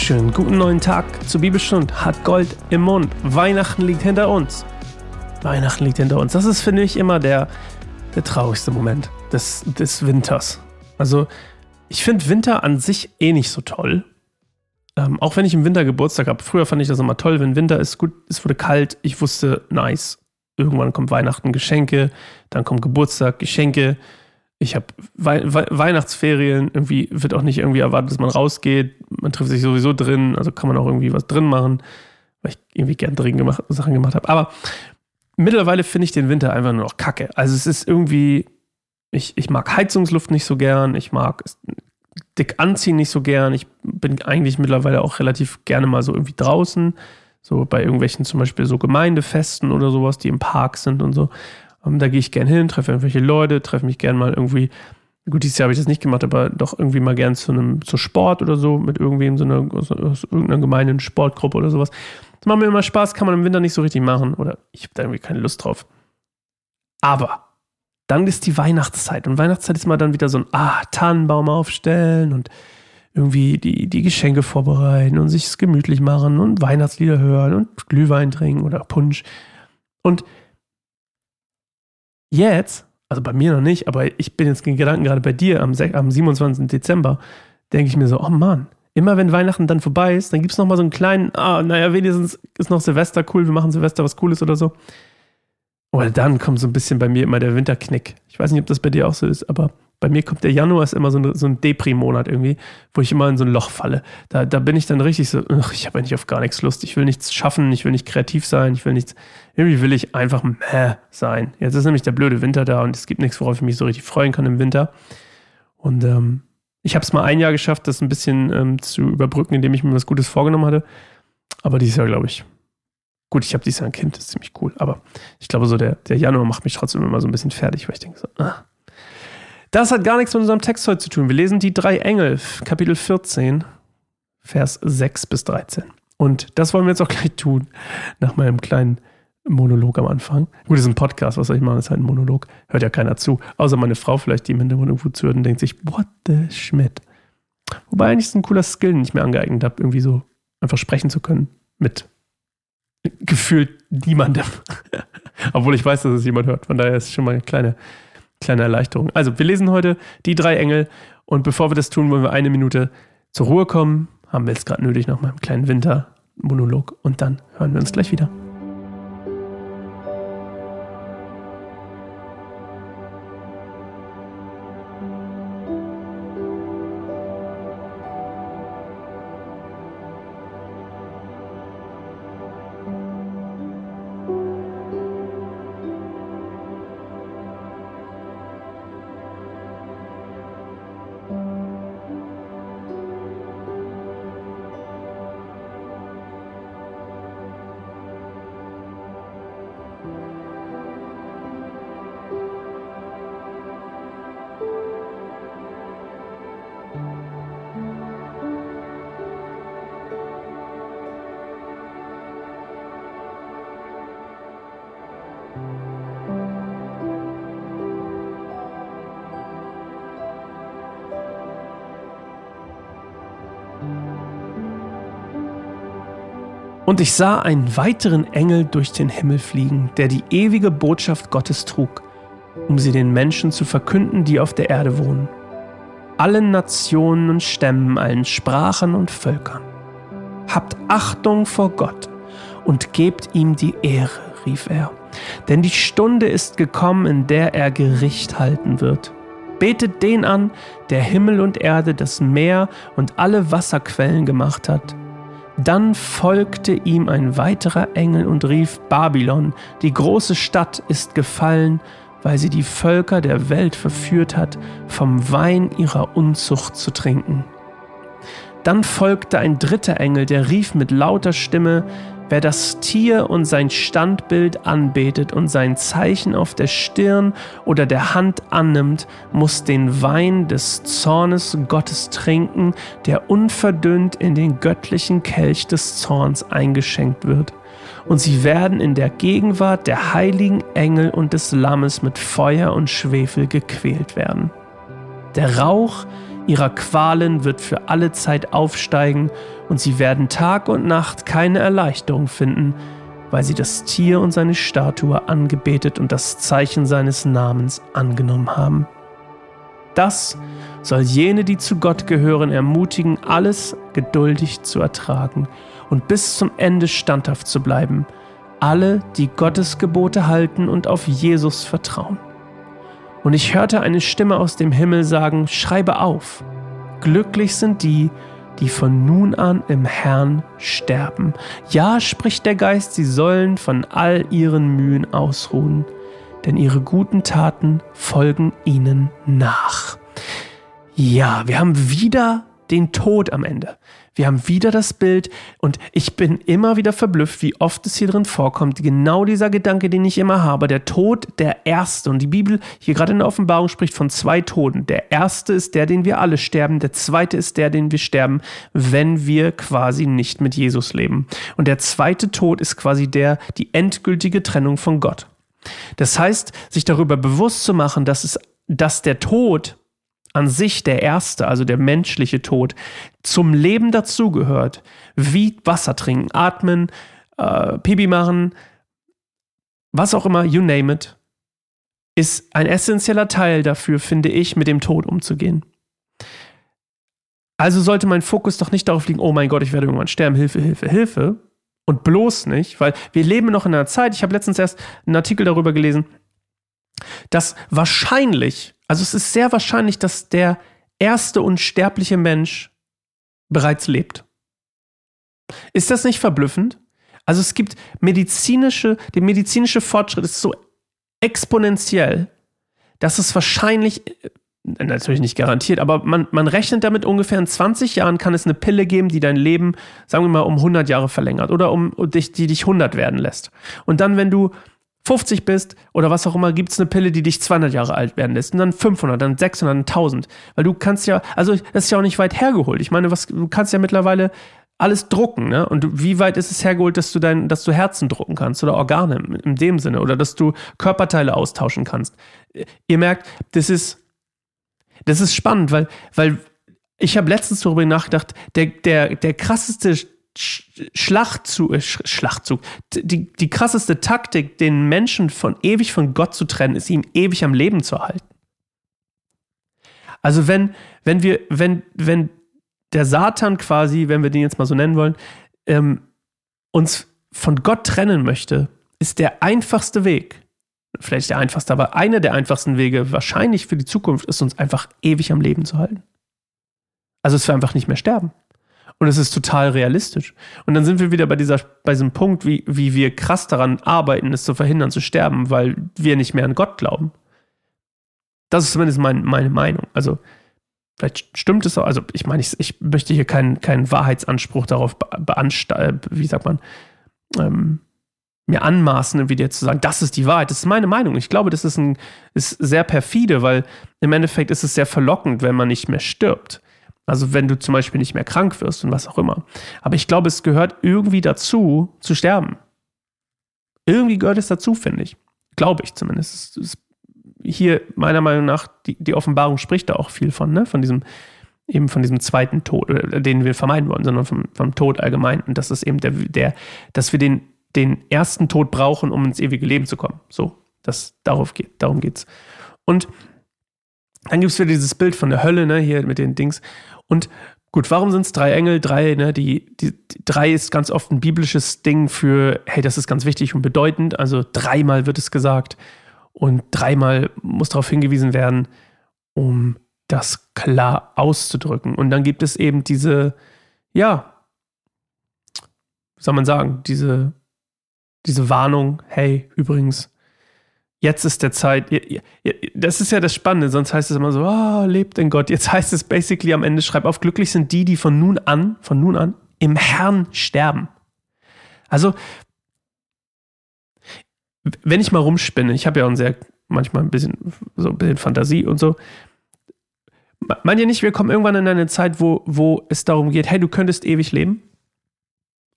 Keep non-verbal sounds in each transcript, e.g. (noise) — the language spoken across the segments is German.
Dankeschön. Guten neuen Tag zur Bibelstund. Hat Gold im Mund. Weihnachten liegt hinter uns. Weihnachten liegt hinter uns. Das ist, finde ich, immer der, der traurigste Moment des, des Winters. Also, ich finde Winter an sich eh nicht so toll. Ähm, auch wenn ich im Winter Geburtstag habe. Früher fand ich das immer toll, wenn Winter ist gut, es wurde kalt. Ich wusste, nice. Irgendwann kommt Weihnachten, Geschenke. Dann kommt Geburtstag, Geschenke ich habe We We Weihnachtsferien, irgendwie wird auch nicht irgendwie erwartet, dass man rausgeht. Man trifft sich sowieso drin, also kann man auch irgendwie was drin machen, weil ich irgendwie gern drin gemacht, Sachen gemacht habe. Aber mittlerweile finde ich den Winter einfach nur noch kacke. Also es ist irgendwie, ich, ich mag Heizungsluft nicht so gern, ich mag dick anziehen nicht so gern. Ich bin eigentlich mittlerweile auch relativ gerne mal so irgendwie draußen, so bei irgendwelchen zum Beispiel so Gemeindefesten oder sowas, die im Park sind und so. Ähm, da gehe ich gern hin, treffe irgendwelche Leute, treffe mich gern mal irgendwie. Gut, dieses Jahr habe ich das nicht gemacht, aber doch irgendwie mal gern zu einem zu Sport oder so, mit irgendwem, so einer, aus, aus irgendeiner gemeinen Sportgruppe oder sowas. Das macht mir immer Spaß, kann man im Winter nicht so richtig machen oder ich habe da irgendwie keine Lust drauf. Aber dann ist die Weihnachtszeit und Weihnachtszeit ist mal dann wieder so ein ah, Tannenbaum aufstellen und irgendwie die, die Geschenke vorbereiten und sich gemütlich machen und Weihnachtslieder hören und Glühwein trinken oder Punsch. Und Jetzt, also bei mir noch nicht, aber ich bin jetzt in Gedanken gerade bei dir am, am 27. Dezember, denke ich mir so, oh Mann, immer wenn Weihnachten dann vorbei ist, dann gibt es nochmal so einen kleinen, ah, naja, wenigstens ist noch Silvester cool, wir machen Silvester was Cooles oder so. Oder dann kommt so ein bisschen bei mir immer der Winterknick. Ich weiß nicht, ob das bei dir auch so ist, aber bei mir kommt der Januar ist immer so, ein, so ein Depri-Monat irgendwie, wo ich immer in so ein Loch falle. Da, da bin ich dann richtig so, ich habe eigentlich auf gar nichts Lust. Ich will nichts schaffen, ich will nicht kreativ sein, ich will nichts, irgendwie will ich einfach meh sein. Jetzt ist nämlich der blöde Winter da und es gibt nichts, worauf ich mich so richtig freuen kann im Winter. Und ähm, ich habe es mal ein Jahr geschafft, das ein bisschen ähm, zu überbrücken, indem ich mir was Gutes vorgenommen hatte. Aber dieses Jahr, glaube ich, gut, ich habe dieses Jahr ein Kind, das ist ziemlich cool. Aber ich glaube, so der, der Januar macht mich trotzdem immer so ein bisschen fertig, weil ich denke so, ah, das hat gar nichts mit unserem Text heute zu tun. Wir lesen die drei Engel, Kapitel 14, Vers 6 bis 13. Und das wollen wir jetzt auch gleich tun, nach meinem kleinen Monolog am Anfang. Gut, das ist ein Podcast, was soll ich machen? Das ist halt ein Monolog. Hört ja keiner zu. Außer meine Frau vielleicht, die im Hintergrund irgendwo zuhört und denkt sich, what the Schmidt. Wobei eigentlich ist ein cooler Skill, den ich mir angeeignet habe, irgendwie so einfach sprechen zu können mit gefühlt niemandem. (laughs) Obwohl ich weiß, dass es jemand hört. Von daher ist es schon mal eine kleine Kleine Erleichterung. Also, wir lesen heute die drei Engel und bevor wir das tun, wollen wir eine Minute zur Ruhe kommen. Haben wir jetzt gerade nötig nach meinem kleinen Wintermonolog und dann hören wir uns gleich wieder. Und ich sah einen weiteren Engel durch den Himmel fliegen, der die ewige Botschaft Gottes trug, um sie den Menschen zu verkünden, die auf der Erde wohnen. Allen Nationen und Stämmen, allen Sprachen und Völkern. Habt Achtung vor Gott und gebt ihm die Ehre, rief er. Denn die Stunde ist gekommen, in der er Gericht halten wird. Betet den an, der Himmel und Erde, das Meer und alle Wasserquellen gemacht hat dann folgte ihm ein weiterer Engel und rief, Babylon, die große Stadt ist gefallen, weil sie die Völker der Welt verführt hat, vom Wein ihrer Unzucht zu trinken. Dann folgte ein dritter Engel, der rief mit lauter Stimme, Wer das Tier und sein Standbild anbetet und sein Zeichen auf der Stirn oder der Hand annimmt, muss den Wein des Zornes Gottes trinken, der unverdünnt in den göttlichen Kelch des Zorns eingeschenkt wird. Und sie werden in der Gegenwart der heiligen Engel und des Lammes mit Feuer und Schwefel gequält werden. Der Rauch ihrer Qualen wird für alle Zeit aufsteigen und sie werden Tag und Nacht keine Erleichterung finden, weil sie das Tier und seine Statue angebetet und das Zeichen seines Namens angenommen haben. Das soll jene, die zu Gott gehören, ermutigen, alles geduldig zu ertragen und bis zum Ende standhaft zu bleiben, alle, die Gottes Gebote halten und auf Jesus vertrauen. Und ich hörte eine Stimme aus dem Himmel sagen, schreibe auf, glücklich sind die, die von nun an im Herrn sterben. Ja, spricht der Geist, sie sollen von all ihren Mühen ausruhen, denn ihre guten Taten folgen ihnen nach. Ja, wir haben wieder den Tod am Ende. Wir haben wieder das Bild und ich bin immer wieder verblüfft, wie oft es hier drin vorkommt. Genau dieser Gedanke, den ich immer habe, der Tod, der erste. Und die Bibel hier gerade in der Offenbarung spricht von zwei Toten. Der erste ist der, den wir alle sterben. Der zweite ist der, den wir sterben, wenn wir quasi nicht mit Jesus leben. Und der zweite Tod ist quasi der, die endgültige Trennung von Gott. Das heißt, sich darüber bewusst zu machen, dass es, dass der Tod an sich der erste, also der menschliche Tod, zum Leben dazugehört, wie Wasser trinken, atmen, äh, Pipi machen, was auch immer, you name it, ist ein essentieller Teil dafür, finde ich, mit dem Tod umzugehen. Also sollte mein Fokus doch nicht darauf liegen, oh mein Gott, ich werde irgendwann sterben, Hilfe, Hilfe, Hilfe. Und bloß nicht, weil wir leben noch in einer Zeit, ich habe letztens erst einen Artikel darüber gelesen, dass wahrscheinlich also es ist sehr wahrscheinlich, dass der erste unsterbliche Mensch bereits lebt. Ist das nicht verblüffend? Also es gibt medizinische, der medizinische Fortschritt ist so exponentiell, dass es wahrscheinlich, äh, natürlich nicht garantiert, aber man, man rechnet damit, ungefähr in 20 Jahren kann es eine Pille geben, die dein Leben, sagen wir mal, um 100 Jahre verlängert oder um, die dich 100 werden lässt. Und dann, wenn du 50 bist oder was auch immer, gibt es eine Pille, die dich 200 Jahre alt werden lässt und dann 500, dann 600, dann 1000. Weil du kannst ja, also das ist ja auch nicht weit hergeholt. Ich meine, was, du kannst ja mittlerweile alles drucken, ne? Und wie weit ist es hergeholt, dass du dein, dass du Herzen drucken kannst oder Organe in dem Sinne oder dass du Körperteile austauschen kannst? Ihr merkt, das ist, das ist spannend, weil, weil ich habe letztens darüber nachgedacht, der, der, der krasseste Schlachtzug, äh, Schlachtzug, die, die krasseste Taktik, den Menschen von ewig von Gott zu trennen, ist ihn ewig am Leben zu halten. Also wenn, wenn wir, wenn, wenn der Satan quasi, wenn wir den jetzt mal so nennen wollen, ähm, uns von Gott trennen möchte, ist der einfachste Weg, vielleicht der einfachste, aber einer der einfachsten Wege wahrscheinlich für die Zukunft ist, uns einfach ewig am Leben zu halten. Also dass wir einfach nicht mehr sterben. Und es ist total realistisch. Und dann sind wir wieder bei, dieser, bei diesem Punkt, wie, wie wir krass daran arbeiten, es zu verhindern, zu sterben, weil wir nicht mehr an Gott glauben. Das ist zumindest mein, meine Meinung. Also, vielleicht stimmt es auch. Also, ich meine, ich, ich möchte hier keinen, keinen Wahrheitsanspruch darauf beansteigen, wie sagt man, ähm, mir anmaßen, wie dir zu sagen, das ist die Wahrheit. Das ist meine Meinung. Ich glaube, das ist, ein, ist sehr perfide, weil im Endeffekt ist es sehr verlockend, wenn man nicht mehr stirbt. Also wenn du zum Beispiel nicht mehr krank wirst und was auch immer. Aber ich glaube, es gehört irgendwie dazu, zu sterben. Irgendwie gehört es dazu, finde ich. Glaube ich zumindest. Es, hier, meiner Meinung nach, die, die Offenbarung spricht da auch viel von, ne? Von diesem, eben von diesem zweiten Tod, den wir vermeiden wollen, sondern vom, vom Tod allgemein. Und das ist eben der, der, dass wir den, den ersten Tod brauchen, um ins ewige Leben zu kommen. So, das, darauf geht, darum geht's. Und dann gibt es wieder dieses Bild von der Hölle, ne, hier mit den Dings. Und gut, warum sind es drei Engel? Drei, ne, die, die, die, drei ist ganz oft ein biblisches Ding für, hey, das ist ganz wichtig und bedeutend. Also dreimal wird es gesagt und dreimal muss darauf hingewiesen werden, um das klar auszudrücken. Und dann gibt es eben diese, ja, wie soll man sagen, diese, diese Warnung, hey, übrigens, jetzt ist der Zeit. Das ist ja das Spannende, sonst heißt es immer so, oh, lebt in Gott. Jetzt heißt es basically am Ende, schreib auf, glücklich sind die, die von nun an, von nun an, im Herrn sterben. Also, wenn ich mal rumspinne, ich habe ja auch ein sehr, manchmal ein bisschen, so ein bisschen Fantasie und so. Meint ihr nicht, wir kommen irgendwann in eine Zeit, wo, wo es darum geht, hey, du könntest ewig leben?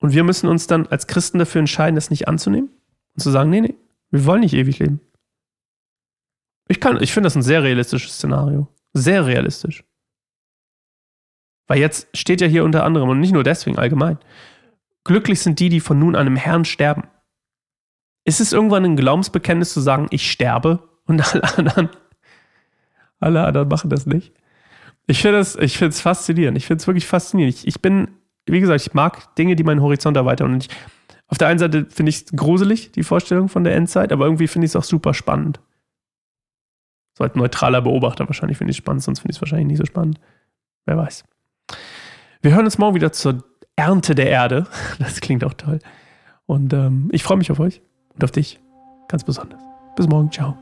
Und wir müssen uns dann als Christen dafür entscheiden, das nicht anzunehmen und zu sagen, nee, nee, wir wollen nicht ewig leben. Ich kann, ich finde das ein sehr realistisches Szenario. Sehr realistisch. Weil jetzt steht ja hier unter anderem, und nicht nur deswegen allgemein, glücklich sind die, die von nun an im Herrn sterben. Ist es irgendwann ein Glaubensbekenntnis zu sagen, ich sterbe und alle anderen, alle anderen machen das nicht? Ich finde es ich faszinierend. Ich finde es wirklich faszinierend. Ich, ich bin, wie gesagt, ich mag Dinge, die meinen Horizont erweitern. Und ich, auf der einen Seite finde ich es gruselig, die Vorstellung von der Endzeit, aber irgendwie finde ich es auch super spannend. So als neutraler Beobachter wahrscheinlich finde ich es spannend, sonst finde ich es wahrscheinlich nicht so spannend. Wer weiß. Wir hören uns morgen wieder zur Ernte der Erde. (laughs) Das klingt auch toll. Und ähm, ich freue mich auf euch und auf dich ganz besonders. Bis morgen. Ciao.